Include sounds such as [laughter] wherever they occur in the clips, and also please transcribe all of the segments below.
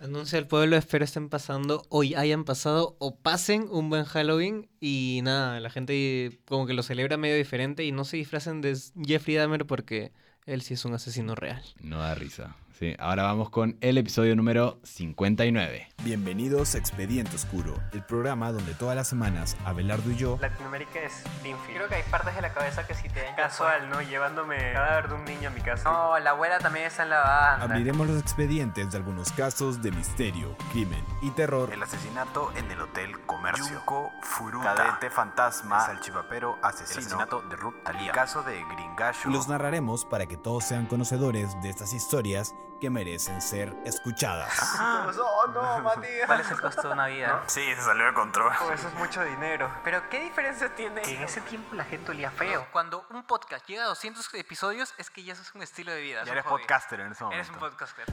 Anuncia al pueblo, espero estén pasando, hoy hayan pasado o pasen un buen Halloween y nada, la gente como que lo celebra medio diferente y no se disfracen de Jeffrey Dahmer porque él sí es un asesino real. No da risa. Sí, ahora vamos con el episodio número 59. Bienvenidos a Expediente Oscuro, el programa donde todas las semanas Abelardo y yo Latinoamérica es Linfield. Creo que hay partes de la cabeza que si te casual, ¿no? Llevándome el cadáver de un niño a mi casa. No, la abuela también está en la banda. abriremos los expedientes de algunos casos de misterio, crimen y terror. El asesinato en el Hotel Comercio. Yunko Furuta. Cadete fantasma. Salchipapero asesino. El asesinato de Ruth Talía. El caso de Gringallo. Y los narraremos para que todos sean conocedores de estas historias que merecen ser escuchadas. Oh, no, [laughs] Matías. ¿Cuál es el costo de una vida? Sí, se salió de control. Oh, eso es mucho dinero. Pero ¿qué diferencia tiene? Que en ese tiempo la gente olía feo. Cuando un podcast llega a 200 episodios es que ya eso es un estilo de vida. Ya eres podcaster en ese momento. Eres un podcaster.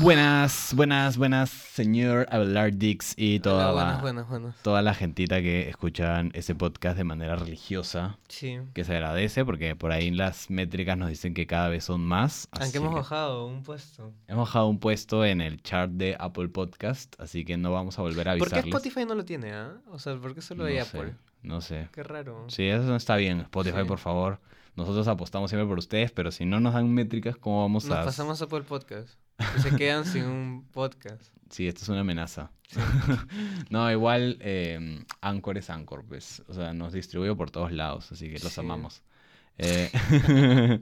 Buenas, buenas, buenas, señor Abelardix y toda, Hola, la, buenas, buenas, buenas. toda la gentita que escuchan ese podcast de manera religiosa, Sí. que se agradece porque por ahí las métricas nos dicen que cada vez son más. Aunque hemos bajado un puesto. hemos bajado un puesto en el chart de Apple Podcast, así que no vamos a volver a ¿Por qué avisarles. Spotify no lo tiene, ah? O sea, ¿por qué solo no hay sé, Apple? no sé. Qué raro. Sí, eso no está bien. Spotify, Sí. por favor. Nosotros apostamos siempre por ustedes, pero si no nos dan métricas, ¿cómo vamos Nos a...? pasamos a Apple Podcast. Y [laughs] se quedan sin un podcast. Sí, esto es una amenaza. [laughs] no, igual eh, Anchor es Anchor, pues. O sea, nos distribuye por todos lados, así que los Sí. amamos. Eh, [laughs]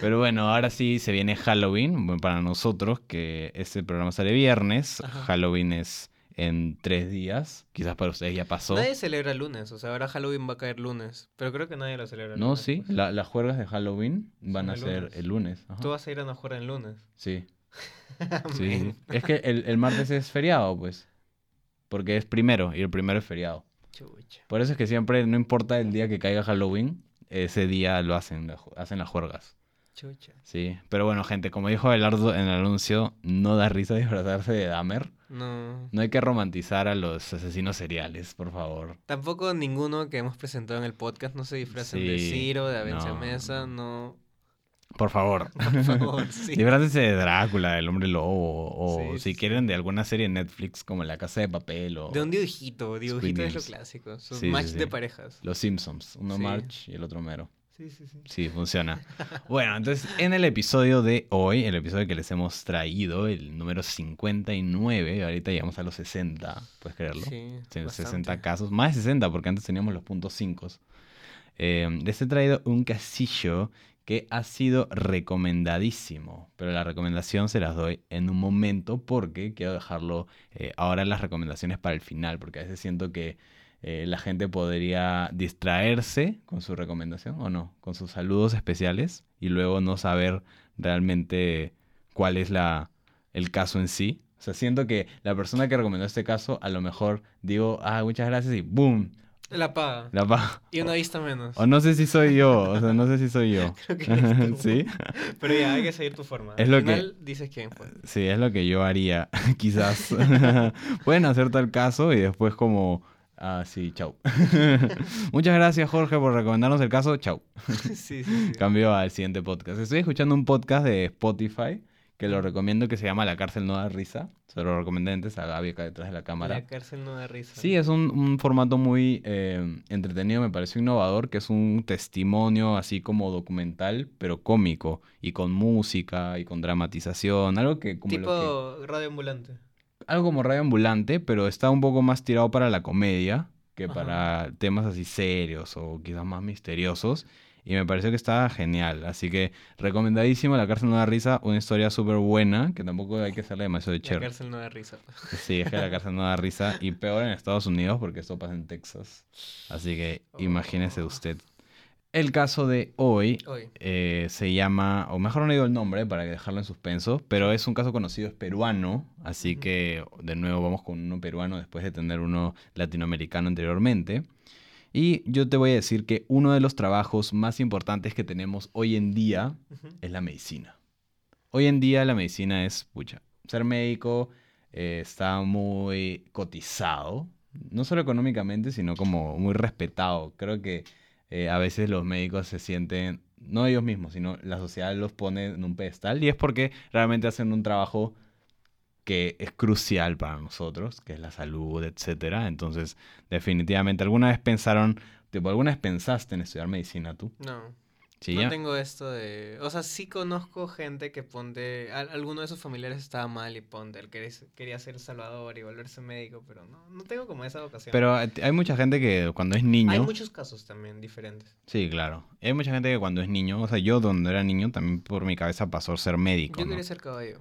pero bueno, ahora sí se viene Halloween. Para nosotros, que este programa sale viernes. Ajá. Halloween es en tres días. Quizás para ustedes ya pasó. Nadie celebra el lunes. O sea, ahora Halloween va a caer lunes. Pero creo que nadie lo celebra el No, lunes, sí, pues. la- las juergas de Halloween van Son a el ser lunes. el lunes. Tú vas a ir a una juega el lunes. Sí. [laughs] Sí, es que el, el martes es feriado, pues. Porque es primero y el primero es feriado. Chucha. Por eso es que siempre, no importa el día que caiga Halloween, ese día lo hacen, hacen las juergas. Chucha. Sí. Pero bueno, gente, como dijo Belardo en el anuncio, no da risa disfrazarse de Dahmer. No. No hay que romantizar a los asesinos seriales, por favor. Tampoco ninguno que hemos presentado en el podcast no se disfracen de Sí, Ciro, de Avencia no, Mesa, no. Por favor. [laughs] Por favor, [laughs] sí. De Drácula, del hombre lobo, o Sí, si sí, quieren de alguna serie de Netflix como La Casa de Papel o De un dibujito, dibujito es lo clásico. Sí, match de parejas. Los Simpsons. Uno. March y el otro Mero. Sí, sí, sí. Sí, funciona. [laughs] Bueno, entonces en el episodio de hoy, el episodio que les hemos traído, el número 59, ahorita llegamos a los 60, ¿puedes creerlo? Sí, Sí, 60 bastante. casos, más de 60 porque antes teníamos los puntos 5. les he traído un casillo que ha sido recomendadísimo, pero la recomendación se las doy en un momento porque quiero dejarlo eh, ahora las recomendaciones para el final, porque a veces siento que eh, la gente podría distraerse con su recomendación o no, con sus saludos especiales y luego no saber realmente cuál es la, el caso en sí. O sea, siento que la persona que recomendó este caso, a lo mejor digo, ah, muchas gracias y ¡boom! La paga. La pa- Y una vista menos. O no sé si soy yo, o sea, no sé si soy yo. [laughs] Creo que [laughs] eres tú. ¿Sí? Pero ya, hay que seguir tu forma. Es Al lo que- final dices quién fue. Sí, es lo que yo haría, [laughs] quizás. Pueden hacer tal caso y después como, ah, sí, chau. Muchas gracias, Jorge, por recomendarnos el caso, chau. sí, sí, sí. Cambio al siguiente podcast. Estoy escuchando un podcast de Spotify que lo recomiendo que se llama La cárcel no da risa. Se lo recomendé antes a Gaby acá detrás de la cámara. La cárcel no da risa. Sí, es un, un formato muy eh, entretenido, me pareció innovador, que es un testimonio así como documental, pero cómico, y con música, y con dramatización, algo que como, Tipo radio ambulante. que- algo como radio ambulante, pero está un poco más tirado para la comedia que Ajá. para temas así serios o quizás más misteriosos. Y me pareció que estaba genial. Así que recomendadísimo La cárcel no da risa. Una historia súper buena. Que tampoco hay que hacerle demasiado de La cher. cárcel no da risa. Sí, es que la cárcel no da risa. Y peor en Estados Unidos porque esto pasa en Texas. Así que imagínese Oh. usted. El caso de hoy Hoy. eh, se llama, o mejor no digo el nombre para dejarlo en suspenso, pero es un caso conocido, es peruano. Así que de nuevo vamos con uno peruano después de tener uno latinoamericano anteriormente. Y yo te voy a decir que uno de los trabajos más importantes que tenemos hoy en día es la medicina. Hoy en día la medicina es, pucha, ser médico eh, está muy cotizado, no solo económicamente, sino como muy respetado. Creo que eh, a veces los médicos se sienten no ellos mismos, sino la sociedad los pone en un pedestal y es porque realmente hacen un trabajo que es crucial para nosotros, que es la salud, etcétera. Entonces, definitivamente, ¿alguna vez pensaron, tipo, alguna vez pensaste en estudiar medicina tú? No. Sí, no ya. tengo esto de... O sea, sí conozco gente que ponte... al- alguno de sus familiares estaba mal y ponte... Él quería, quería ser salvador y volverse médico, pero no, no tengo como esa vocación. Pero eh, hay mucha gente que cuando es niño... Hay muchos casos también diferentes. Sí, claro. Hay mucha gente que cuando es niño, o sea, yo cuando era niño también por mi cabeza pasó ser médico, Yo ¿no? quería ser caballo.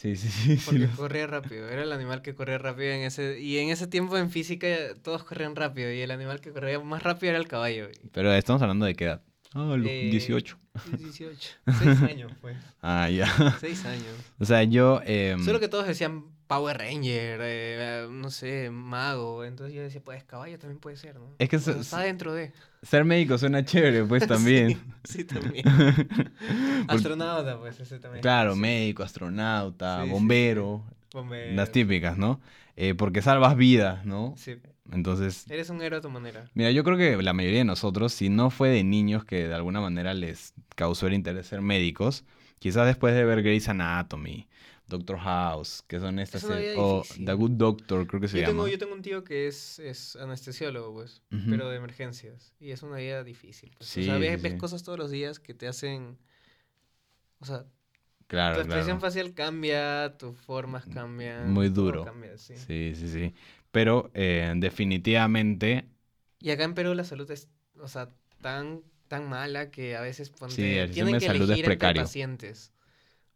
Sí, sí, sí. Porque corría rápido. Era el animal que corría rápido en ese... Y en ese tiempo en física todos corrían rápido. Y el animal que corría más rápido era el caballo. Pero estamos hablando de qué edad. Ah, los Eh, 18. 18. Seis años, pues. [laughs] Ah, ya. Seis años. O sea, yo... em, Solo que todos decían Power Ranger, eh, no sé, mago. Entonces yo decía, pues caballo también puede ser, ¿no? Es que está dentro de. ser médico suena chévere, pues también. [laughs] Sí, también. [laughs] [laughs] Astronauta, pues ese también. Claro, Sí. médico, astronauta, Sí, sí, sí. bombero, Bombero. las típicas, ¿no? Eh, porque salvas vidas, ¿no? Sí. Entonces, Eres un héroe a tu manera. mira, yo creo que la mayoría de nosotros, si no fue de niños que de alguna manera les causó el interés ser médicos, quizás después de ver Grey's Anatomy, Doctor House, que son estas, Es vida o. The Good Doctor, creo que se Yo tengo, llama. yo tengo un tío que es, es anestesiólogo, pues, pero de emergencias. Y es una vida difícil. Pues. Sí, o sea, ves, sí, ves sí. cosas todos los días que te hacen. O sea, Claro, tu expresión claro. facial cambia, tus formas cambian. Muy duro. cambia, sí. Sí, sí, sí. Pero eh, definitivamente, Y acá en Perú la salud es, o sea, tan, tan mala que a veces ponte, Sí, el tienen de que salud es elegir entre precario. pacientes.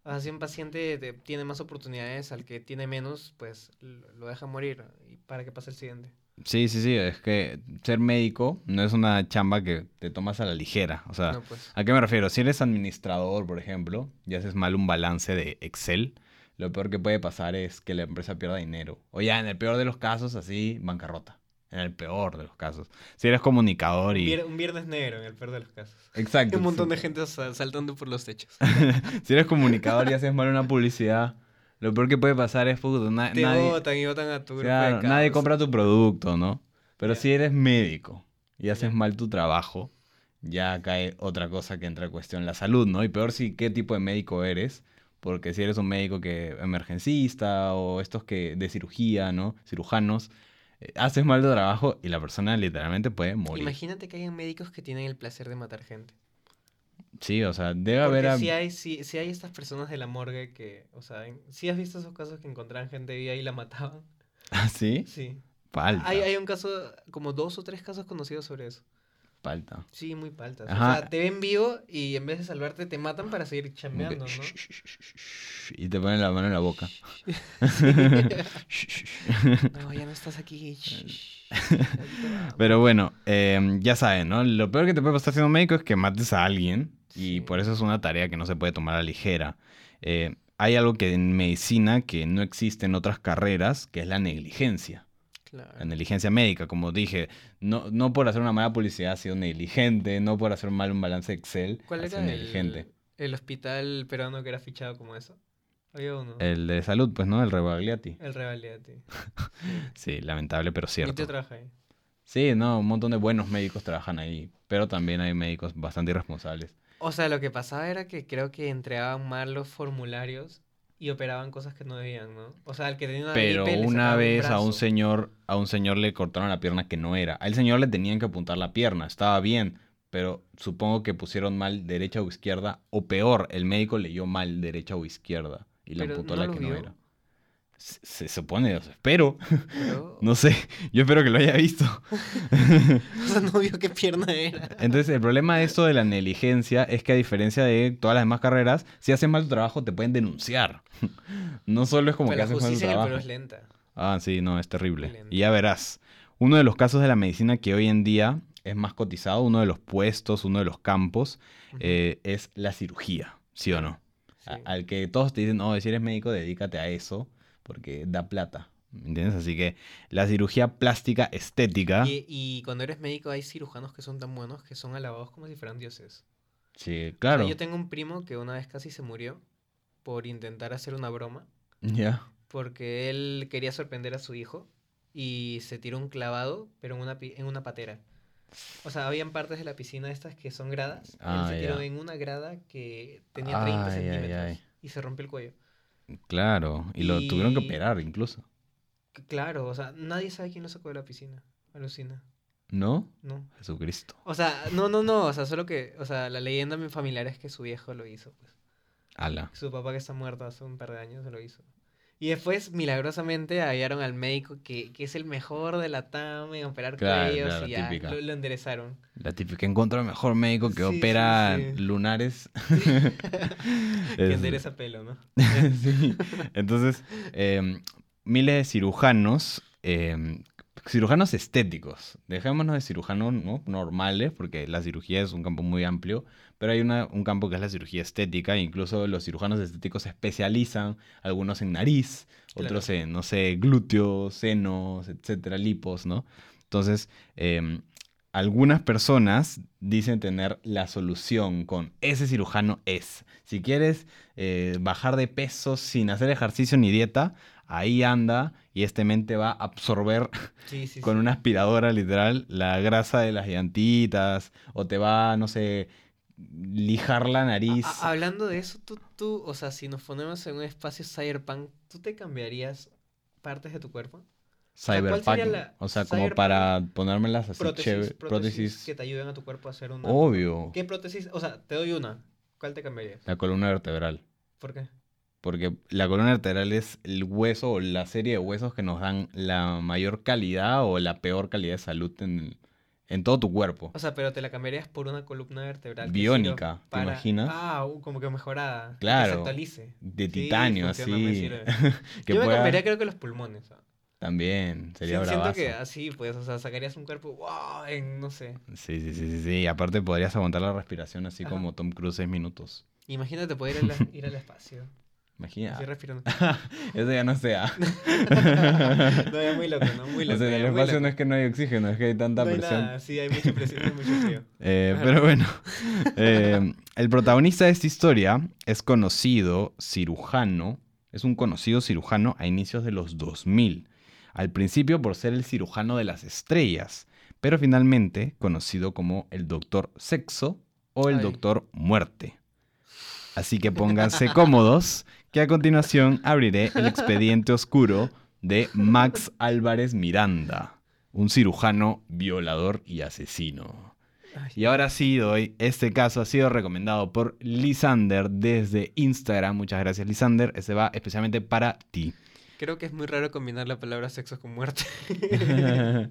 O sea, si un paciente te- tiene más oportunidades, al que tiene menos, pues lo lo deja morir y para que pase el siguiente. sí, sí, sí, es que ser médico no es una chamba que te tomas a la ligera. O sea, No, pues. ¿A qué me refiero? Si eres administrador, por ejemplo, y haces mal un balance de Excel, lo peor que puede pasar es que la empresa pierda dinero. O ya, en el peor de los casos, así, bancarrota. En el peor de los casos. Si eres comunicador Un, y... un viernes negro en el peor de los casos. Exacto. Un montón de gente sa- saltando por los techos. [laughs] Si eres comunicador y haces mal una publicidad, lo peor que puede pasar es, puto, na- Te nadie... votan y votan a tu grupo Claro, de nadie compra tu producto, ¿no? Pero Ya. si eres médico y haces mal tu trabajo, ya cae otra cosa que entra en cuestión, la salud, ¿no? Y peor si qué tipo de médico eres, porque si eres un médico que emergencista o estos que de cirugía, ¿no? Cirujanos, haces mal tu trabajo y la persona literalmente puede morir. Imagínate que hay médicos que tienen el placer de matar gente. Sí, o sea, debe Porque haber... a- si hay, si, si hay estas personas de la morgue que, o sea, si has visto esos casos que encontraban gente viva y la mataban. [laughs] ¿Ah, sí? Sí. Falta. Hay, hay un caso, como dos o tres casos conocidos sobre eso. Falta. Sí, muy paltas. Ajá. O sea, te ven vivo y en vez de salvarte te matan para seguir que, chambeando, "Shh, ¿no? shh, shh, shh, shh", Y te ponen la mano en la boca. [laughs] [laughs] No, ya no estás aquí. [laughs] Pero bueno, eh, ya saben, ¿no? Lo peor que te puede pasar siendo médico es que mates a alguien y por eso es una tarea que no se puede tomar a ligera. Eh, hay algo que en medicina que no existe en otras carreras, que es la negligencia. Claro. La negligencia médica, como dije, no, no por hacer una mala publicidad ha sido negligente, no por hacer mal un balance Excel ¿Cuál era el, negligente. el hospital peruano que era fichado como eso? Había uno. El de salud, pues, ¿no? El Rebagliati. El Revaliati. [laughs] Sí, lamentable, pero cierto. tío trabaja ahí. Sí, no, un montón de buenos médicos trabajan ahí, pero también hay médicos bastante irresponsables. O sea, lo que pasaba era que creo que entregaban mal los formularios y operaban cosas que no debían, ¿no? O sea, el que tenía una Pero gripe una vez a un señor, a un señor le cortaron la pierna que no era. Al señor le tenían que apuntar la pierna, estaba bien, pero supongo que pusieron mal derecha o izquierda, o peor, el médico leyó mal derecha o izquierda y le apuntó ¿no la que no era. Se, se supone, o sea, espero, Pero- [laughs] no sé, yo espero que lo haya visto. [laughs] O sea, no vio qué pierna era. Entonces, el problema de esto de la negligencia es que a diferencia de todas las demás carreras, si haces mal tu trabajo te pueden denunciar. [laughs] No solo es como Pero que haces mal tu trabajo. Perú es lenta. Ah, sí, no, es terrible. Y ya verás. Uno de los casos de la medicina que hoy en día es más cotizado, uno de los puestos, uno de los campos, eh, es la cirugía, ¿sí o no? A-. Al que todos te dicen, no, si eres médico, dedícate a eso, porque da plata. ¿me ¿Entiendes? Así que la cirugía plástica estética. Y, y cuando eres médico hay cirujanos que son tan buenos que son alabados como si fueran dioses. Sí, O sea, claro. yo tengo un primo que una vez casi se murió por intentar hacer una broma, Ya. porque él quería sorprender a su hijo y se tiró un clavado, pero en una, en una patera. O sea, habían partes de la piscina estas que son gradas. Ah, Él se tiró ya. en una grada que tenía 30 Ay, ay, centímetros ay. y se rompió el cuello. Claro, y lo tuvieron que operar incluso. Claro, o sea, nadie sabe quién lo sacó de la piscina. Alucina. ¿No? No. Jesucristo. O sea, no, no, no. O sea, solo que, o sea, la leyenda mi familiar es que su viejo lo hizo, pues. Ala. Su papá que está muerto hace un par de años se lo hizo. Y después, milagrosamente, hallaron al médico que, que es el mejor de la TAM en operar Claro, cuellos claro, y ya lo, lo enderezaron. La típica encontró el mejor médico que Sí, opera sí. lunares. [laughs] [laughs] que endereza pelo, ¿no? [laughs] sí. Entonces, eh, miles de cirujanos, eh, cirujanos estéticos, dejémonos de cirujanos ¿no? normales, porque la cirugía es un campo muy amplio, pero hay una- un campo que es la cirugía estética, e incluso los cirujanos estéticos se especializan, algunos en nariz, otros en, no sé, glúteos, senos, etcétera, lipos, ¿no? Entonces, eh, algunas personas dicen tener la solución con ese cirujano es. Si quieres eh, bajar de peso sin hacer ejercicio ni dieta, ahí anda y este mente va a absorber [laughs] Sí, sí, con sí. una aspiradora literal la grasa de las llantitas o te va, no sé, lijar la nariz. A- hablando de eso, tú, tú, o sea, si nos ponemos en un espacio cyberpunk, ¿tú te cambiarías partes de tu cuerpo? sea, ¿cuál Cyberpunk. la O sea, como para ponérmelas así Prótesis, chévere. prótesis, Prótesis. que te ayuden a tu cuerpo a hacer una... Obvio. ¿Qué prótesis? O sea, te doy una. ¿Cuál te cambiarías? La columna vertebral. ¿Por qué? Porque la columna vertebral es el hueso o la serie de huesos que nos dan la mayor calidad o la peor calidad de salud en, en todo tu cuerpo. O sea, pero te la cambiarías por una columna vertebral. Biónica, ¿te imaginas? Ah, uh, como que mejorada. que se Claro, actualice. De Sí, titanio, me así. sirve. [laughs] que Yo me cambiaría creo que los pulmones. También, sería Sí, siento bravazo. que así, pues, o sea, sacarías un cuerpo, wow, en, no sé. Sí, sí, sí, sí, sí. Y aparte podrías aguantar la respiración así Ajá. como Tom Cruise seis minutos. Imagínate poder ir, al- [laughs] ir al espacio. Imagina. Respirando. [laughs] Eso ya no sea. [laughs] no, ya muy loco, ¿no? Muy [laughs] o loco. sea, en el espacio no es que no hay oxígeno, es que hay tanta No hay presión. nada, sí, hay mucha presión, hay mucho frío. Eh, pero bueno, eh, el protagonista de esta historia es conocido cirujano, es un conocido cirujano a inicios de los 2000. Al principio por ser el cirujano de las estrellas, pero finalmente conocido como el doctor sexo o el Ay. doctor muerte. Así que pónganse cómodos, que a continuación abriré el expediente oscuro de Max Álvarez Miranda, un cirujano violador y asesino. Y ahora sí doy, este caso ha sido recomendado por Lisander desde Instagram. Muchas gracias Lisander, ese va especialmente para ti. Creo que es muy raro combinar la palabra sexo con muerte. [laughs]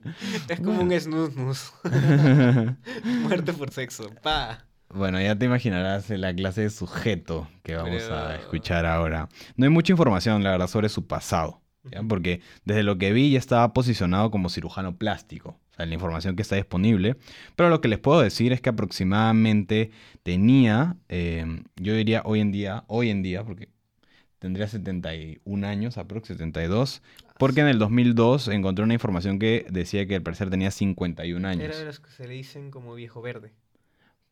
es como un snus nus. [laughs] Muerte por sexo. Pa. Bueno, ya te imaginarás la clase de sujeto que vamos a escuchar ahora. No hay mucha información, la verdad, sobre su pasado. ¿ya? Porque desde lo que vi ya estaba posicionado como cirujano plástico. O sea, la información que está disponible. Pero lo que les puedo decir es que aproximadamente tenía, eh, yo diría hoy en día, hoy en día, porque tendría 71 años, aprox 72. Porque en el 2002 encontré una información que decía que al parecer tenía 51 años. Era de los que se le dicen como viejo verde.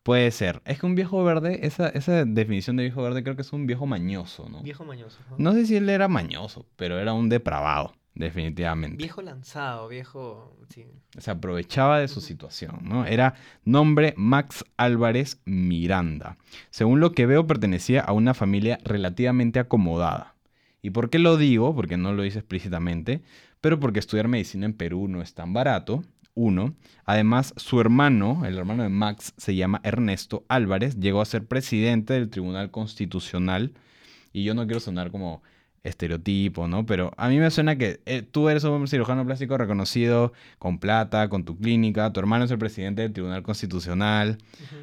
Puede ser. Es que un viejo verde, esa, esa definición de viejo verde creo que es un viejo mañoso, ¿no? Viejo mañoso. ¿no? No sé si él era mañoso, pero era un depravado, definitivamente. Viejo lanzado, viejo. Sí. Se aprovechaba de su situación, ¿no? Era nombre Max Álvarez Miranda. Según lo que veo, pertenecía a una familia relativamente acomodada. ¿Y por qué lo digo? Porque no lo dice explícitamente, pero porque estudiar medicina en Perú no es tan barato. Uno. Además, su hermano, el hermano de Max, se llama Ernesto Álvarez, llegó a ser presidente del Tribunal Constitucional. Y yo no quiero sonar como estereotipo, ¿no? Pero a mí me suena que eh, tú eres un cirujano plástico reconocido con plata, con tu clínica, tu hermano es el presidente del Tribunal Constitucional.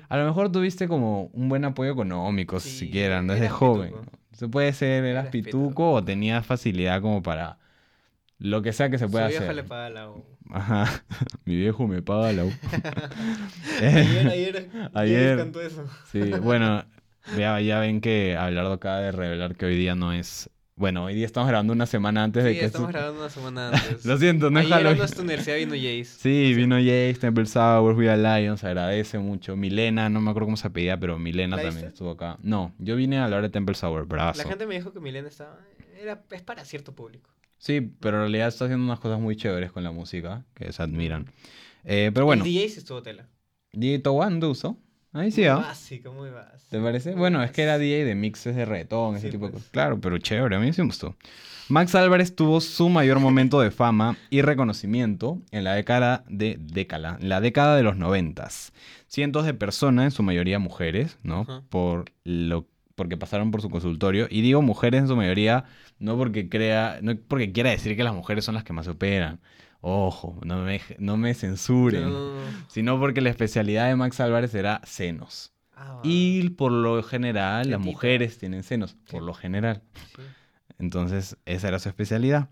A lo mejor tuviste como un buen apoyo económico, si siquiera, desde joven. pituco. ¿no? Se puede ser, eras Eras pituco pituco. o tenías facilidad como para lo que sea que se pueda hacer. le paga la U. Ajá. [laughs] Mi viejo me paga la U. [laughs] [laughs] ayer, ayer, Ayer. cantó eso. Sí, bueno, ya, ya ven que Abelardo acaba de revelar que hoy día no es... Bueno, hoy día estamos grabando una semana antes de Sí, que... estamos esto- grabando una semana antes. Lo siento, no es Ayer a Halloween. nuestra universidad vino Jace. Sí, vino Jace, Temple Sour, Fui a Lions, agradece mucho. Milena, no me acuerdo cómo se apellida, pero Milena ¿La también viste? estuvo acá. No, yo vine a hablar de Temple Sour, brazo. La gente me dijo que Milena estaba... Era, es para cierto público. Sí, pero en realidad está haciendo unas cosas muy chéveres con la música, que se admiran. Eh, pero bueno, El DJ sí estuvo tela. Dieguito Wanduso. Ahí sí, Muy ¿ah? básico, muy básico. ¿Te parece? Muy Bueno, es que era. DJ de mixes de reggaetón, ese Sí, tipo de pues. cosas. Claro, pero chévere, a mí sí me gustó. Max Álvarez tuvo su mayor momento de fama y reconocimiento en la década de década, la década de los noventas. Cientos de personas, en su mayoría mujeres, ¿no? Por lo porque pasaron por su consultorio. Y digo mujeres en su mayoría, no porque crea, no porque quiera decir que las mujeres son las que más operan. Ojo, no me, no me censuren. No. Sino porque la especialidad de Max Álvarez era senos. Ah. Y por lo general, las mujeres tienen senos, por lo general. Sí. Entonces, esa era su especialidad.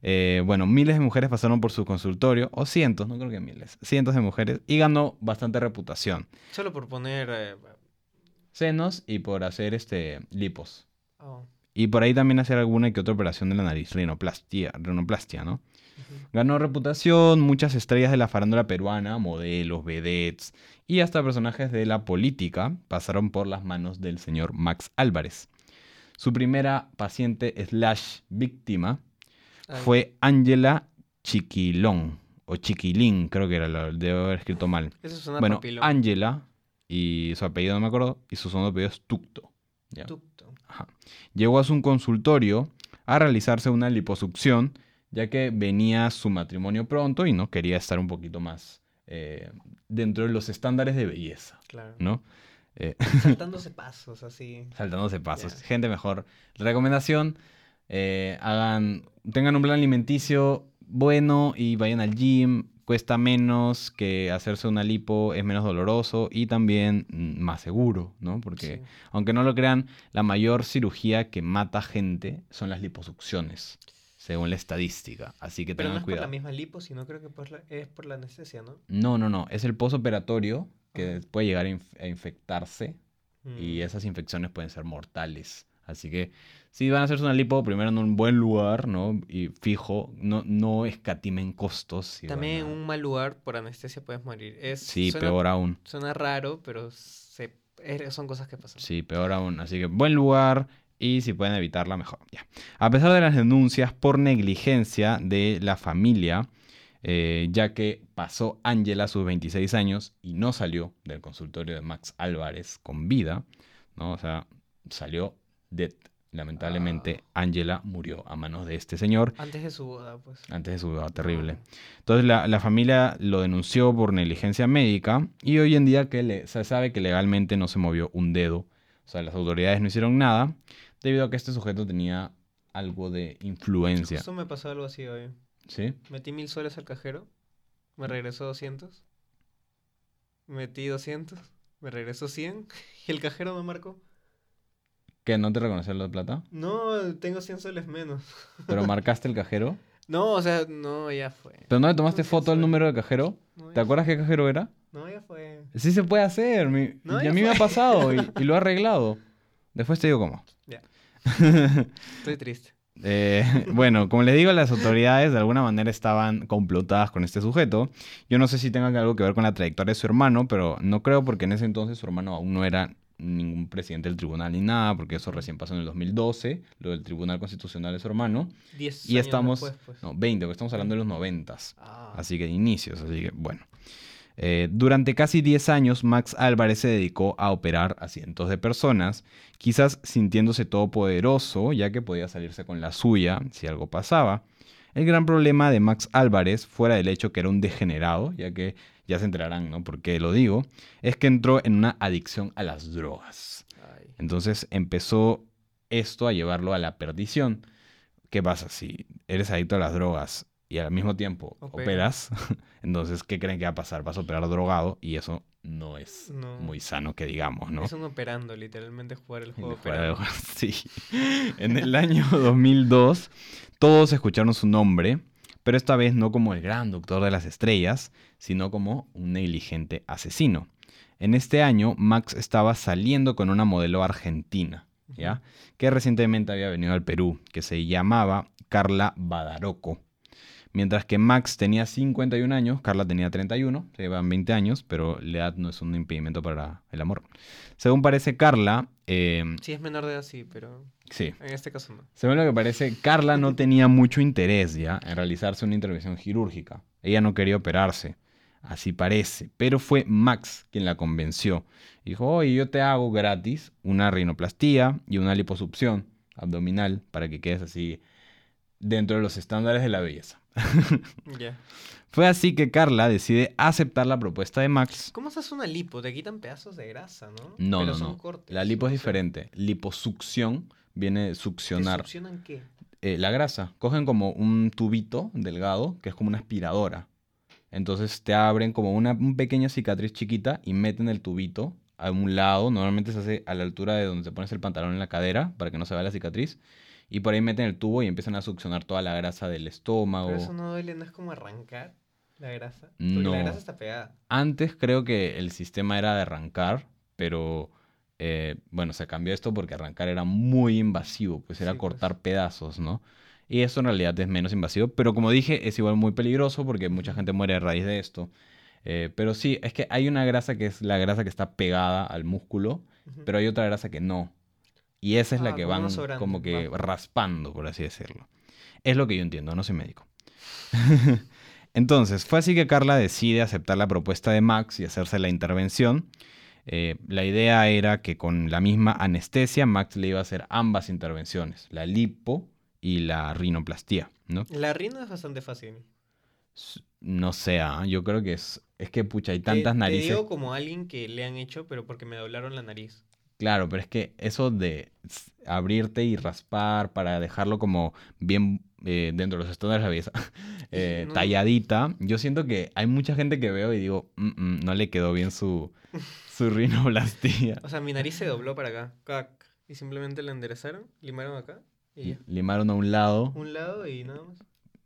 Eh, bueno, miles de mujeres pasaron por su consultorio, o cientos, no creo que miles, cientos de mujeres, y ganó bastante reputación. Solo por poner... eh, Senos y por hacer este lipos. oh, Y por ahí también hacer alguna que otra operación de la nariz, rinoplastia, rinoplastia ¿no? Ganó reputación, muchas estrellas de la farándula peruana, modelos, vedettes y hasta personajes de la política pasaron por las manos del señor Max Álvarez. Su primera paciente slash víctima Ay, fue Ángela Chiquilón, o Chiquilín, creo que era, lo debo haber escrito mal. Eso suena Bueno. Ángela, y su apellido no me acuerdo, y su segundo apellido es Tucto. ¿ya? Tucto. Ajá. Llegó a su consultorio a realizarse una liposucción, ya que venía su matrimonio pronto y no quería estar un poquito más eh, dentro de los estándares de belleza, Claro. ¿no? Eh, [laughs] Saltándose pasos, así. saltándose pasos. Gente mejor. Recomendación, eh, hagan, tengan un plan alimenticio bueno y vayan al gym. Cuesta menos que hacerse una lipo, es menos doloroso y también mm, más seguro, ¿no? Porque Sí. aunque no lo crean, la mayor cirugía que mata gente son las liposucciones, según la estadística. Así que Pero no es por cuidado. la misma lipo, sino creo que por la- es por la anestesia, ¿no? No, no, no. Es el posoperatorio que puede llegar a, inf- a infectarse y Mm. esas infecciones pueden ser mortales. Así que si van a hacerse una lipo, primero en un buen lugar, ¿no? Y fijo, no, no escatimen costos. si También en un mal lugar por anestesia puedes morir. Es, Sí, suena, peor aún. Suena raro, pero se, es- son cosas que pasan. Sí, peor aún. Así que buen lugar y si pueden evitarla, mejor. Ya. A pesar de las denuncias por negligencia de la familia, eh, ya que pasó Ángela sus 26 años y no salió del consultorio de Max Álvarez con vida, ¿no? O sea, salió dead. Lamentablemente, Ángela murió a manos de este señor Antes de su boda, pues. antes de su boda, terrible. Entonces la, la familia lo denunció por negligencia médica y hoy en día que le- se sabe que legalmente no se movió un dedo. O sea, las autoridades no hicieron nada debido a que este sujeto tenía algo de influencia. Justo me pasó algo así hoy. ¿Sí? Metí mil soles al cajero, me regresó 200. Metí 200, me regresó 100 [laughs] y el cajero me marcó. ¿Que no te reconoció de plata? No, tengo 100 soles menos. [laughs] ¿Pero marcaste el cajero? No, o sea, no, ya fue. ¿Pero no le tomaste Son 100 foto al número de cajero? No, ¿Te acuerdas qué cajero era? No, ya fue. Sí se puede hacer. mi- No, y a mí me ha pasado y, [laughs] y lo he arreglado. Después te digo cómo. Ya. [laughs] Estoy triste. Eh, bueno, como les digo, las autoridades de alguna manera estaban complotadas con este sujeto. Yo no sé si tenga algo que ver con la trayectoria de su hermano, pero no creo porque en ese entonces su hermano aún no era ningún presidente del tribunal ni nada, porque eso recién pasó en el 2012, lo del Tribunal Constitucional de su hermano. 10 Y años estamos, después, pues. no, 20, porque estamos hablando de los 90. Ah, Así que de inicios, así que bueno. Eh, durante casi 10 años, Max Álvarez se dedicó a operar a cientos de personas, quizás sintiéndose todopoderoso, ya que podía salirse con la suya si algo pasaba. El gran problema de Max Álvarez, fuera del hecho que era un degenerado, ya que ya se enterarán, ¿no? ¿Por qué lo digo? Es que entró en una adicción a las drogas. ay. Entonces empezó esto a llevarlo a la perdición. ¿Qué pasa si eres adicto a las drogas y al mismo tiempo Operas. operas? [laughs] Entonces, ¿qué creen que va a pasar? Vas a operar drogado y eso no es No. muy sano que digamos, ¿no? Es un operando, literalmente jugar el [laughs] juego operando. [laughs] Sí. En el año 2002, todos escucharon su nombre, pero esta vez no como el gran doctor de las estrellas, sino como un negligente asesino. En este año, Max estaba saliendo con una modelo argentina, ¿ya? Que recientemente había venido al Perú, que se llamaba Carla Badaroco. Mientras que Max tenía 51 años, Carla tenía 31, se llevan 20 años, pero la edad no es un impedimento para el amor. Según parece Carla, eh, Sí, es menor de edad, sí, pero sí, en este caso no. según lo que parece, Carla no tenía mucho interés ya en realizarse una intervención quirúrgica. Ella no quería operarse. Así parece. Pero fue Max quien la convenció. Dijo, oye, yo te hago gratis una rinoplastía y una liposucción abdominal para que quedes así dentro de los estándares de la belleza. [laughs] Fue así que Carla decide aceptar la propuesta de Max. ¿Cómo haces una lipo? Te quitan pedazos de grasa, ¿no? No, Pero no, son no. cortes, La lipo es diferente. Liposucción viene de ¿Te succionar succionan qué? eh, la grasa. Cogen como un tubito delgado, que es como una aspiradora. Entonces te abren como una, un pequeña cicatriz chiquita y meten el tubito a un lado. Normalmente se hace a la altura de donde te pones el pantalón en la cadera para que no se vea la cicatriz. Y por ahí meten el tubo y empiezan a succionar toda la grasa del estómago. Pero eso no duele, no es como arrancar la grasa. Porque No. la grasa está pegada. Antes creo que el sistema era de arrancar, pero eh, bueno, se cambió esto porque arrancar era muy invasivo, pues era Sí, pues. cortar pedazos, ¿no? Y esto en realidad es menos invasivo, pero como dije, es igual muy peligroso porque mucha gente muere a raíz de esto. Eh, pero sí, es que hay una grasa que es la grasa que está pegada al músculo, pero hay otra grasa que no. Y esa es la Ah, que van sobrante, como que va. raspando, por así decirlo. Es lo que yo entiendo, no soy médico. [laughs] Entonces, fue así que Carla decide aceptar la propuesta de Max y hacerse la intervención. Eh, la idea era que con la misma anestesia Max le iba a hacer ambas intervenciones, la lipo y la rinoplastía, ¿no? La rino es bastante fácil. No sé, ah, yo creo que es, es que pucha, hay Te- tantas te narices. digo como alguien que le han hecho, pero porque me doblaron la nariz. Claro, pero es que eso de abrirte y raspar para dejarlo como bien eh, dentro de los estándares de la belleza, [laughs] eh, no. talladita, yo siento que hay mucha gente que veo y digo, "Mm, mm, no le quedó bien su, [laughs] su rinoplastía. O sea, mi nariz se dobló para acá. cac, Y simplemente la enderezaron, limaron acá. Y ya. Limaron a un lado. Un lado y nada más.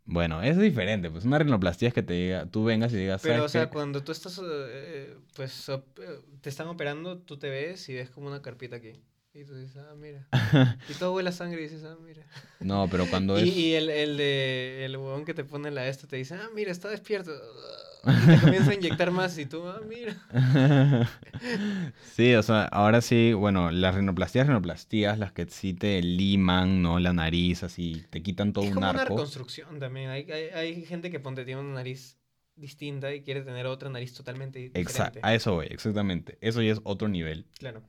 Bueno, es diferente, pues una rinoplastía es que te diga, tú vengas y digas, Pero, ¿sabes o sea, qué? cuando tú estás, eh, pues, eh, te están operando, tú te ves y ves como una carpita aquí. Y tú dices, ah, mira. [laughs] Y todo huele a sangre y dices, ah, mira. No, pero cuando Y, es... y el, el de el huevón que te pone la esto te dice, ah, mira, está despierto. Y te [laughs] comienza a inyectar más y tú, ah, mira. Sí, o sea, ahora sí, bueno, las rinoplastías, rinoplastías, las que sí te liman, ¿no? La nariz, así, te quitan todo es un como una arco. reconstrucción también. Hay, hay, hay gente que ponte tiene una nariz distinta y quiere tener otra nariz totalmente diferente. a eso voy, exactamente. Eso ya es otro nivel. Claro,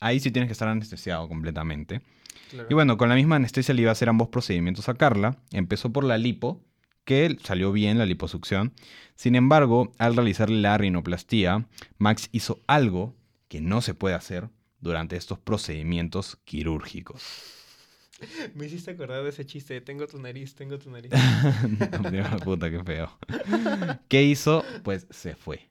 Ahí sí tienes que estar anestesiado completamente. claro. Y bueno, con la misma anestesia le iba a hacer ambos procedimientos a Carla. Empezó por la lipo, que salió bien la liposucción. Sin embargo, al realizar la rinoplastía, Max hizo algo que no se puede hacer durante estos procedimientos quirúrgicos. [laughs] Me hiciste acordar de ese chiste de tengo tu nariz, tengo tu nariz. [laughs] No, puta, qué feo. [laughs] ¿Qué hizo? Pues se fue.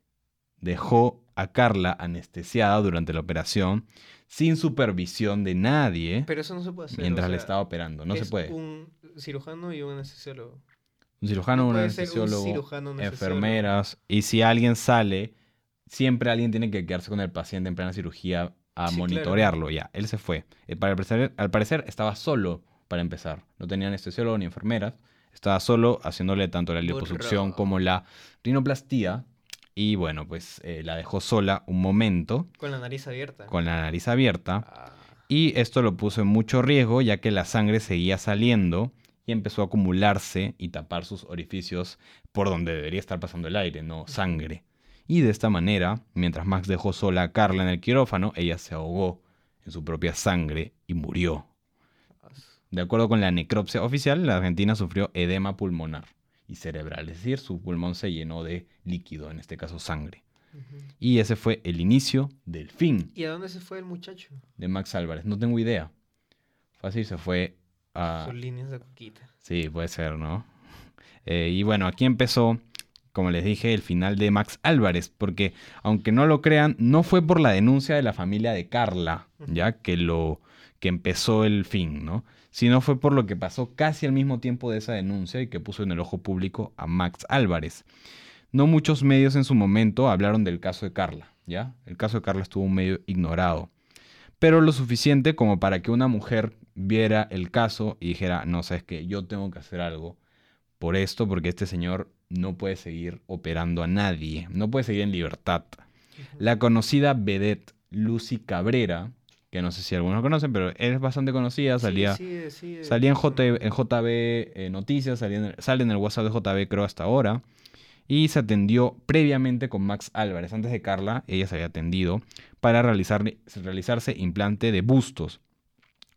Dejó a Carla anestesiada durante la operación sin supervisión de nadie Pero eso no se puede hacer. o mientras le sea, estaba operando. No se puede. un cirujano y un anestesiólogo. Un cirujano, no un anestesiólogo, cirujano, un anestesiólogo. enfermeras. Y si alguien sale, siempre alguien tiene que quedarse con el paciente en plena cirugía a Sí, claro. monitorearlo. Ya, él se fue. Eh, para parecer- al parecer estaba solo para empezar. No tenía anestesiólogo ni enfermeras. Estaba solo haciéndole tanto la liposucción Burro. como la rinoplastía. Y bueno, pues eh, la dejó sola un momento Con la nariz abierta. con la nariz abierta. Ah, Y esto lo puso en mucho riesgo ya que la sangre seguía saliendo y empezó a acumularse y tapar sus orificios por donde debería estar pasando el aire, no sangre. Y de esta manera, mientras Max dejó sola a Carla en el quirófano, ella se ahogó en su propia sangre y murió. De acuerdo con la necropsia oficial, la Argentina sufrió edema pulmonar y cerebral, es decir, su pulmón se llenó de líquido, en este caso sangre. Y ese fue el inicio del fin ¿Y a dónde se fue el muchacho? de Max Álvarez. No tengo idea. Fácil se fue a... Sus líneas de coquita. Sí, puede ser, ¿no? Eh, y bueno, aquí empezó, como les dije, el final de Max Álvarez, porque aunque no lo crean, no fue por la denuncia de la familia de Carla, ya que lo que empezó el fin, ¿no? Sino fue por lo que pasó casi al mismo tiempo de esa denuncia y que puso en el ojo público a Max Álvarez. No muchos medios en su momento hablaron del caso de Carla, ¿ya? El caso de Carla estuvo medio ignorado pero lo suficiente como para que una mujer viera el caso y dijera, no, sabes que yo tengo que hacer algo por esto, porque este señor no puede seguir operando a nadie, no puede seguir en libertad. La conocida vedette Lucy Cabrera, que no sé si algunos conocen, pero es bastante conocida, salía, Sí, sí, sí, salía en, J- en JB eh, Noticias, salía en sale en el WhatsApp de JB creo hasta ahora. Y se atendió previamente con Max Álvarez. Antes de Carla, ella se había atendido para realizar, realizarse implante de bustos.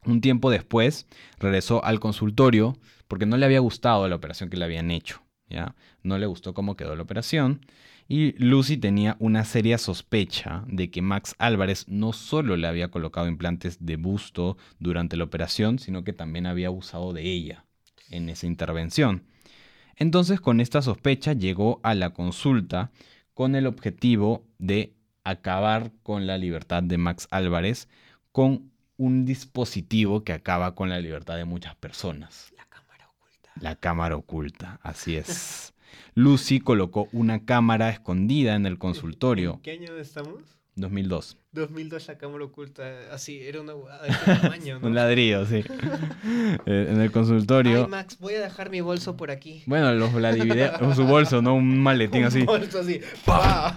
Un tiempo después regresó al consultorio porque no le había gustado la operación que le habían hecho. ¿ya? No le gustó cómo quedó la operación. Y Lucy tenía una seria sospecha de que Max Álvarez no solo le había colocado implantes de busto durante la operación, sino que también había abusado de ella en esa intervención. Entonces con esta sospecha llegó a la consulta con el objetivo de acabar con la libertad de Max Álvarez con un dispositivo que acaba con la libertad de muchas personas. La cámara oculta. La cámara oculta, así es. [laughs] Lucy colocó una cámara escondida en el consultorio. ¿En qué año estamos? 2002. 2002 la cámara oculta, así, era una huevada de este [laughs] tamaño, ¿no? Un ladrillo, sí. Eh, en el consultorio. Ay, Max, voy a dejar mi bolso por aquí. Bueno, los la [laughs] su bolso, ¿no? Un maletín así. Un bolso así. [laughs] ¡pa!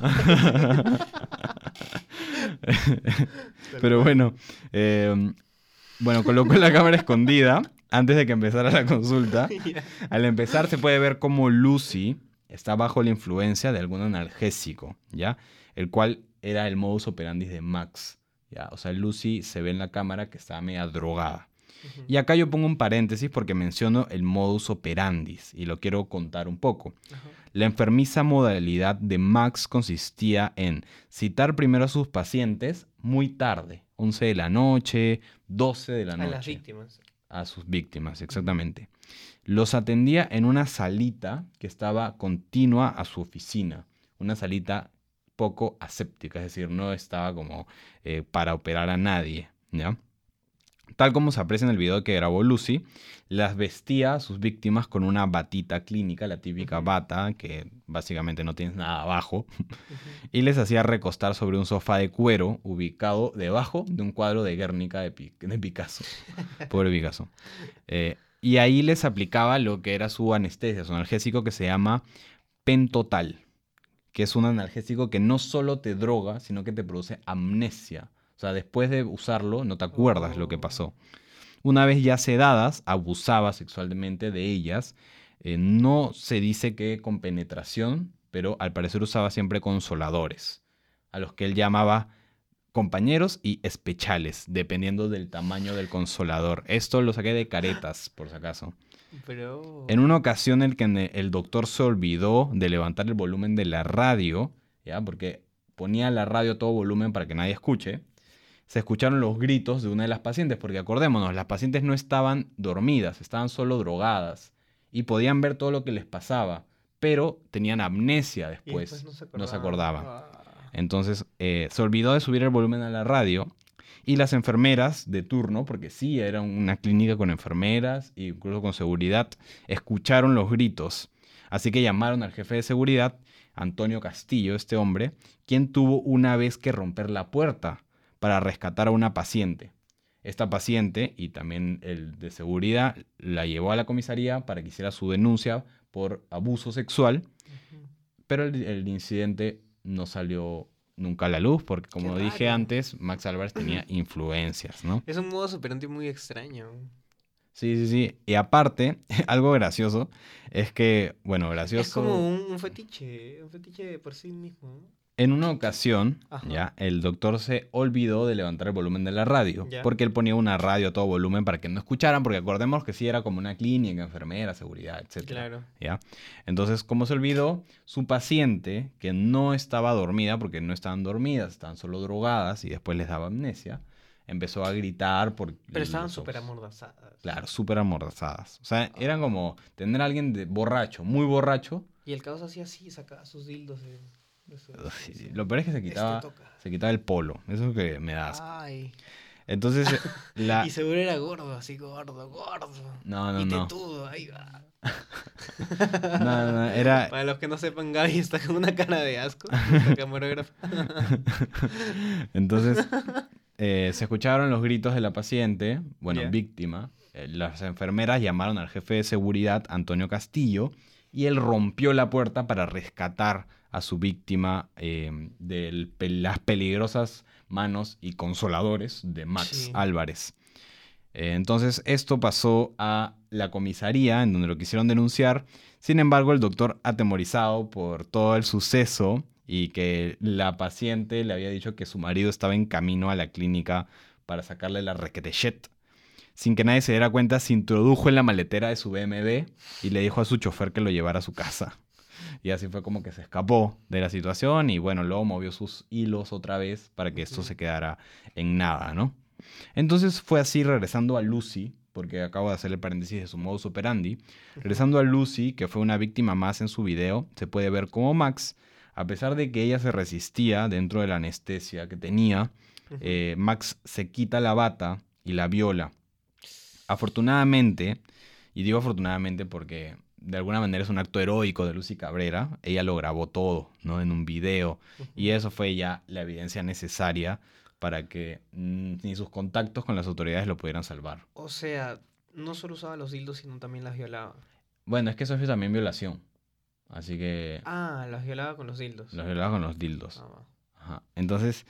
Pero bueno, eh, bueno, colocó la cámara escondida antes de que empezara la consulta. Al empezar se puede ver cómo Lucy está bajo la influencia de algún analgésico, ¿ya? El cual era el modus operandi de Max, ¿ya? O sea, Lucy se ve en la cámara que está media drogada. Y acá yo pongo un paréntesis porque menciono el modus operandi y lo quiero contar un poco. La enfermiza modalidad de Max consistía en citar primero a sus pacientes muy tarde, 11 de la noche, 12 de la A noche. las víctimas. A sus víctimas, exactamente. Los atendía en una salita que estaba continua a su oficina, una salita poco aséptica, es decir, no estaba como eh, para operar a nadie, ¿ya? Tal como se aprecia en el video que grabó Lucy, las vestía a sus víctimas con una batita clínica, la típica bata, que básicamente no tienes nada abajo, y les hacía recostar sobre un sofá de cuero ubicado debajo de un cuadro de Guernica de Picasso. [laughs] Pobre Picasso. Eh, y ahí les aplicaba lo que era su anestesia, su analgésico que se llama Pentotal, que es un analgésico que no solo te droga, sino que te produce amnesia. O sea, después de usarlo no te acuerdas lo que Oh. pasó. Una vez ya sedadas, abusaba sexualmente de ellas. Eh, no se dice que con penetración, pero al parecer usaba siempre consoladores, a los que él llamaba compañeros y espechales, dependiendo del tamaño del consolador. Esto lo saqué de caretas, por si acaso. En una ocasión en que el doctor se olvidó de levantar el volumen de la radio, ¿ya? Porque ponía la radio a todo volumen para que nadie escuche. Se escucharon los gritos de una de las pacientes, porque acordémonos, las pacientes no estaban dormidas, estaban solo drogadas y podían ver todo lo que les pasaba, pero tenían amnesia después. después no se acordaban. Ah. Entonces eh, se olvidó de subir el volumen a la radio y las enfermeras de turno, porque sí, era una clínica con enfermeras e incluso con seguridad, escucharon los gritos. Así que llamaron al jefe de seguridad, Antonio Castillo, este hombre, quien tuvo una vez que romper la puerta para rescatar a una paciente. Esta paciente y también el de seguridad la llevó a la comisaría para que hiciera su denuncia por abuso sexual pero el, el incidente no salió nunca a la luz porque, como Qué dije raro. antes, Max Álvarez tenía [laughs] influencias, ¿no? Es un modo superante muy extraño. Sí, sí, sí. Y aparte, [laughs] algo gracioso es que, bueno, gracioso... Es como un, un fetiche. Un fetiche por sí mismo. En una ocasión, Ajá. ya, el doctor se olvidó de levantar el volumen de la radio, Ya. porque él ponía una radio a todo volumen para que no escucharan, porque acordemos que sí era como una clínica, enfermera, seguridad, etc. Claro. ¿ya? Entonces, como se olvidó, su paciente, que no estaba dormida, porque no estaban dormidas, estaban solo drogadas y después les daba amnesia, empezó a gritar por... Pero estaban súper amordazadas. Claro, súper amordazadas. O sea, eran como tener a alguien de borracho, muy borracho. Y el caos hacía así, sacaba sus dildos de, Lo peor es que se Este quitaba, se quitaba el polo. Eso es lo que me da asco. Ay. Entonces, [laughs] la... Y seguro era gordo, así gordo, gordo. No, no, y no. tetudo, ahí va. [laughs] No, no, no, era... [laughs] Para los que no sepan, Gaby está con una cara de asco. nuestra camarógrafa. Entonces, eh, se escucharon los gritos de la paciente, bueno, víctima. Eh, las enfermeras llamaron al jefe de seguridad, Antonio Castillo, y él rompió la puerta para rescatar a su víctima eh, de las peligrosas manos y consoladores de Max Sí. Álvarez. Eh, entonces esto pasó a la comisaría en donde lo quisieron denunciar. Sin embargo, el doctor atemorizado por todo el suceso y que la paciente le había dicho que su marido estaba en camino a la clínica para sacarle la requetechet. Sin que nadie se diera cuenta, se introdujo en la maletera de su BMW y le dijo a su chofer que lo llevara a su casa. Y así fue como que se escapó de la situación y bueno, luego movió sus hilos otra vez para que esto se quedara en nada, ¿no? Entonces fue así regresando a Lucy, porque acabo de hacer el paréntesis de su modus operandi. Regresando a Lucy, que fue una víctima más en su video, se puede ver como Max, a pesar de que ella se resistía dentro de la anestesia que tenía, eh, Max se quita la bata y la viola. Afortunadamente, y digo afortunadamente porque de alguna manera es un acto heroico de Lucy Cabrera, ella lo grabó todo, ¿no? En un video. Y eso fue ya la evidencia necesaria para que mm, ni sus contactos con las autoridades lo pudieran salvar. O sea, no solo usaba los dildos, sino también las violaba. Bueno, es que eso es también violación. Así que... Ah, las violaba con los dildos. Las violaba con los dildos. Ah. Ajá. Entonces,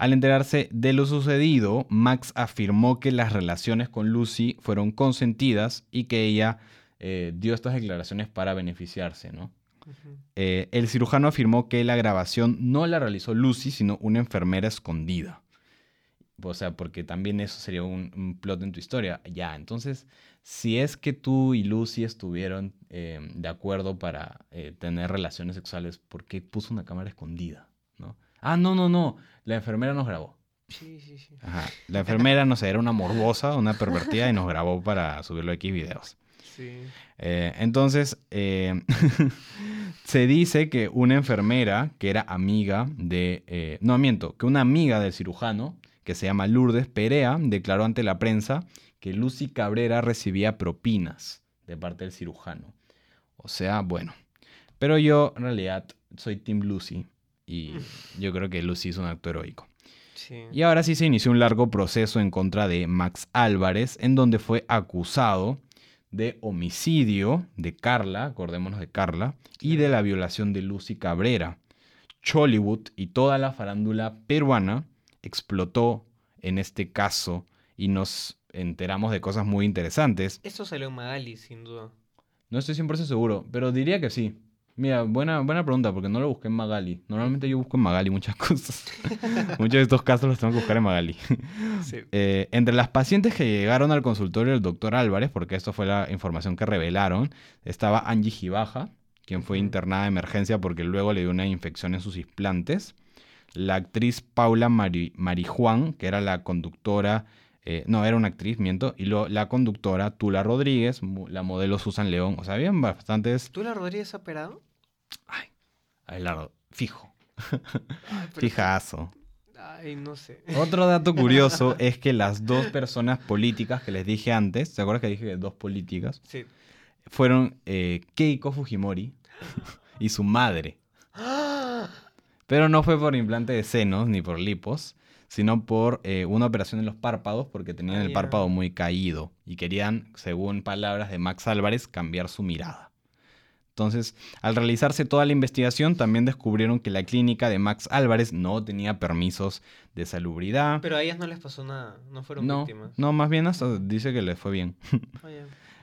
al enterarse de lo sucedido, Max afirmó que las relaciones con Lucy fueron consentidas y que ella eh, dio estas declaraciones para beneficiarse, ¿no? Eh, el cirujano afirmó que la grabación no la realizó Lucy, sino una enfermera escondida. O sea, porque también eso sería un, un plot en tu historia. Ya, entonces, si es que tú y Lucy estuvieron eh, de acuerdo para eh, tener relaciones sexuales, ¿por qué puso una cámara escondida? ¿no? Ah, no, no, no. La enfermera nos grabó. Sí, sí, sí. Ajá. La enfermera, no sé, era una morbosa, una pervertida y nos grabó para subirlo a X videos. Sí. Eh, entonces, eh, [laughs] se dice que una enfermera que era amiga de... eh, no, miento, que una amiga del cirujano, que se llama Lourdes Perea, declaró ante la prensa que Lucy Cabrera recibía propinas de parte del cirujano. O sea, bueno. Pero yo, en realidad, soy Team Lucy y [laughs] yo creo que Lucy es un acto heroico. Sí. Y ahora sí se inició un largo proceso en contra de Max Álvarez, en donde fue acusado de homicidio de Carla, acordémonos de Carla, y de la violación de Lucy Cabrera. Chollywood y toda la farándula peruana explotó en este caso y nos enteramos de cosas muy interesantes. Esto salió en Magali, sin duda. No estoy 100% seguro, pero diría que sí. Mira, buena, buena pregunta, porque no lo busqué en Magali. Normalmente yo busco en Magali muchas [laughs] cosas. Muchos de estos casos los tengo que buscar en Magali. [laughs] Sí. Eh, entre las pacientes que llegaron al consultorio del doctor Álvarez, porque esto fue la información que revelaron, estaba Angie Gibaja, quien fue internada de emergencia porque luego le dio una infección en sus implantes. La actriz Paula Mari, Marijuán, que era la conductora, eh, no, era una actriz, miento, y luego la conductora Tula Rodríguez, la modelo Susan León. O sea, habían bastantes... ¿Tú la Rodríguez ha operado? Abelardo, fijo, Ay, fijazo. Ay, no sé. Otro dato curioso [laughs] es que las dos personas políticas que les dije antes, ¿te acuerdas que dije que dos políticas? Sí. Fueron eh, Keiko Fujimori y su madre. [gasps] Pero no fue por implante de senos ni por lipos, sino por eh, una operación en los párpados porque tenían Ah, el párpado muy caído y querían, según palabras de Max Álvarez, cambiar su mirada. Entonces, al realizarse toda la investigación, también descubrieron que la clínica de Max Álvarez no tenía permisos de salubridad. Pero a ellas no les pasó nada. No fueron no, víctimas. no, más bien hasta dice que les fue bien. [laughs]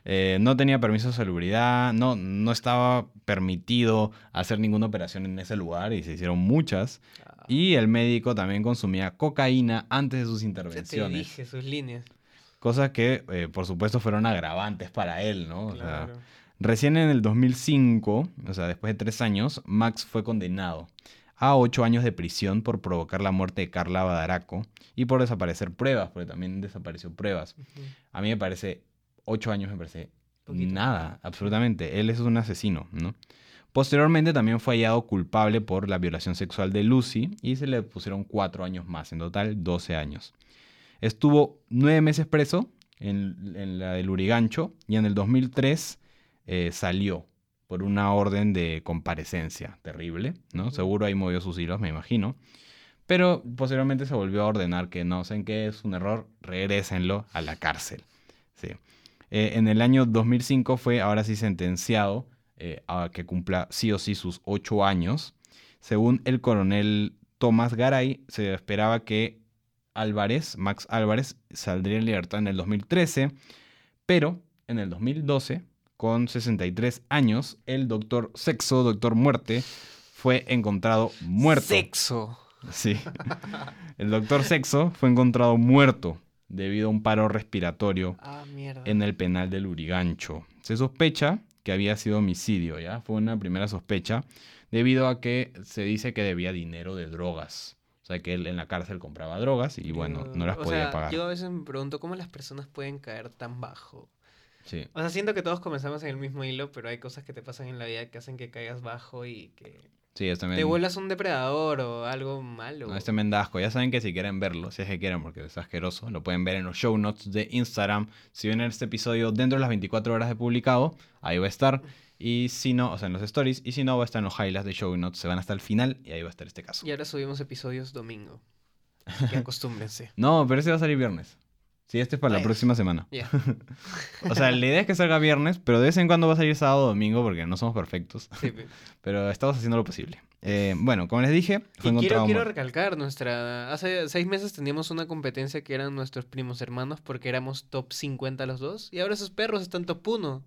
Eh, no tenía permiso de salubridad, no, no estaba permitido hacer ninguna operación en ese lugar y se hicieron muchas. ah, Y el médico también consumía cocaína antes de sus ya te intervenciones. dije sus líneas. Cosas que, eh, por supuesto, fueron agravantes para él, ¿no? O sea, Claro. Recién en el 2005, o sea, después de tres años, Max fue condenado a ocho años de prisión por provocar la muerte de Carla Badaraco y por desaparecer pruebas, porque también desapareció pruebas. A mí me parece, ocho años me parece Poquito. nada, absolutamente. Él es un asesino, ¿no? Posteriormente también fue hallado culpable por la violación sexual de Lucy y se le pusieron cuatro años más, en total 12 años. Estuvo nueve meses preso en, en la del Urigancho y en el 2003 eh, salió por una orden de comparecencia terrible, ¿no? Seguro ahí movió sus hilos, me imagino. Pero posteriormente se volvió a ordenar que no, ¿saben qué? Es un error, regrésenlo a la cárcel. Sí. Eh, en el año 2005 fue ahora sí sentenciado eh, a que cumpla sí o sí sus ocho años. Según el coronel Tomás Garay, se esperaba que Álvarez, Max Álvarez, saldría en libertad en el 2013, pero en el 2012, con 63 años, el doctor Sexo, doctor Muerte, fue encontrado muerto. Sexo. Sí. El doctor Sexo fue encontrado muerto debido a un paro respiratorio Ah, en el penal del Urigancho. Se sospecha que había sido homicidio, ¿ya? Fue una primera sospecha debido a que se dice que debía dinero de drogas. O sea, que él en la cárcel compraba drogas y bueno, no las O podía sea, pagar. Yo a veces me pregunto cómo las personas pueden caer tan bajo. Sí. O sea, siento que todos comenzamos en el mismo hilo, pero hay cosas que te pasan en la vida que hacen que caigas bajo y que Sí, es también... te vuelvas un depredador o algo malo. No, este mendasco. Ya saben que si quieren verlo, si es que quieren, porque es asqueroso, lo pueden ver en los show notes de Instagram. Si ven este episodio dentro de las 24 horas de publicado, ahí va a estar. Y si no, o sea, en los stories. Y si no, va a estar en los highlights de show notes. Se van hasta el final y ahí va a estar este caso. Y ahora subimos episodios domingo. [laughs] Así que acostúmbrense. No, pero ese va a salir viernes. Sí, este es para la próxima semana. [laughs] O sea, la idea es que salga viernes, pero de vez en cuando va a salir sábado o domingo porque no somos perfectos. Sí. [laughs] Pero estamos haciendo lo posible. Eh, bueno, como les dije, fue Y quiero, encontrado quiero recalcar, nuestra hace seis meses teníamos una competencia que eran nuestros primos hermanos porque éramos top 50 los dos y ahora esos perros están top 1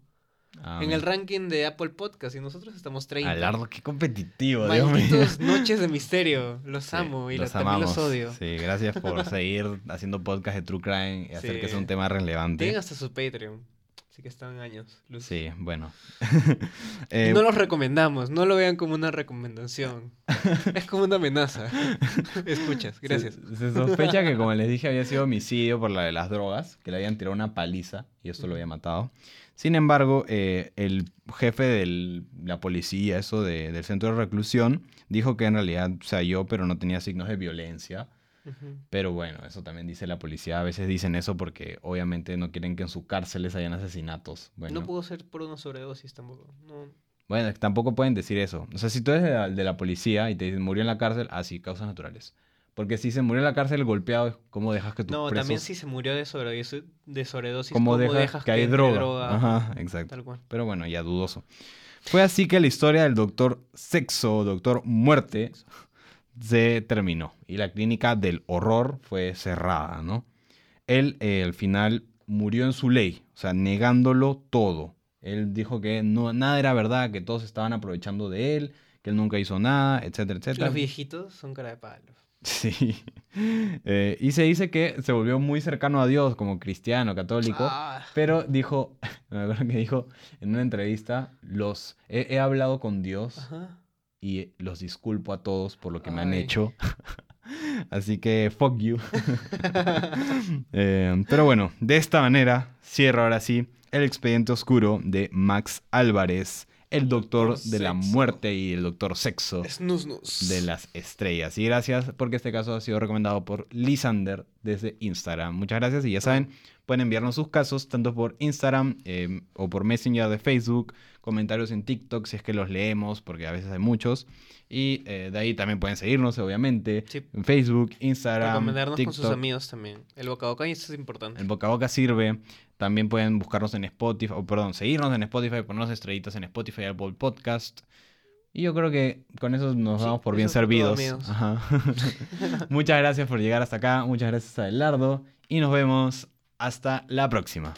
Ah, en el ranking de Apple Podcast y nosotros estamos 30. Alardo, qué competitivo, Dios mío. Malditos [laughs] noches de misterio, los Sí, amo y los amamos. odio. Sí, gracias por [laughs] seguir haciendo podcast de True Crime y hacer que sea un tema relevante. Tienen hasta su Patreon, así que están años. luz. Sí, bueno. [laughs] Eh, no los recomendamos, no lo vean como una recomendación. es como una amenaza. Escuchas, gracias. Se, se sospecha que, como les dije, había sido homicidio por la de las drogas, que le habían tirado una paliza y esto lo había matado. Sin embargo, eh, el jefe de la policía, eso de- del centro de reclusión, dijo que en realidad se halló, pero no tenía signos de violencia. Pero bueno, eso también dice la policía. A veces dicen eso porque obviamente no quieren que en sus cárceles hayan asesinatos. Bueno, No pudo ser por una sobredosis tampoco. No. Bueno, tampoco pueden decir eso. O sea, si tú eres de la, de la policía y te dicen murió en la cárcel, así, causas naturales. Porque si se murió en la cárcel golpeado, ¿cómo dejas que tus No, presos... también si se murió de sobredosis, de sobredosis ¿Cómo ¿cómo dejas, que hay entre droga? Ajá, exacto. Tal cual. Pero bueno, ya dudoso. Fue así que la historia del doctor Sexo, doctor Muerte, se terminó. Y la clínica del horror fue cerrada, ¿no? Él eh, al final murió en su ley, o sea, negándolo todo. Él dijo que no, nada era verdad, que todos estaban aprovechando de él, que él nunca hizo nada, etcétera, etcétera. Los viejitos son cara de palo. [laughs] Sí. Eh, y se dice que se volvió muy cercano a Dios como cristiano, católico. Ah, Pero dijo, [laughs] me acuerdo que dijo en una entrevista, los he, he hablado con Dios ajá. y los disculpo a todos por lo que me han hecho. [laughs] Así que fuck you. Eh, pero bueno, de esta manera cierro ahora sí el expediente oscuro de Max Álvarez, el doctor de la muerte y el doctor sexo Snus de las estrellas. Y gracias porque este caso ha sido recomendado por Lisander desde Instagram. Muchas gracias y ya saben, pueden enviarnos sus casos tanto por Instagram eh, o por Messenger de Facebook, comentarios en TikTok si es que los leemos porque a veces hay muchos. Y eh, de ahí también pueden seguirnos obviamente Sí. en Facebook, Instagram, Recomendarnos con TikTok. sus amigos también. El boca a boca y eso es importante. El boca a boca sirve. También pueden buscarnos en Spotify, o perdón, seguirnos en Spotify, ponernos estrellitas en Spotify, Apple Podcast. Y yo creo que con eso nos Sí, damos por bien servidos. Ajá. [laughs] muchas gracias por llegar hasta acá. Muchas gracias a Adelardo. Y nos vemos hasta la próxima.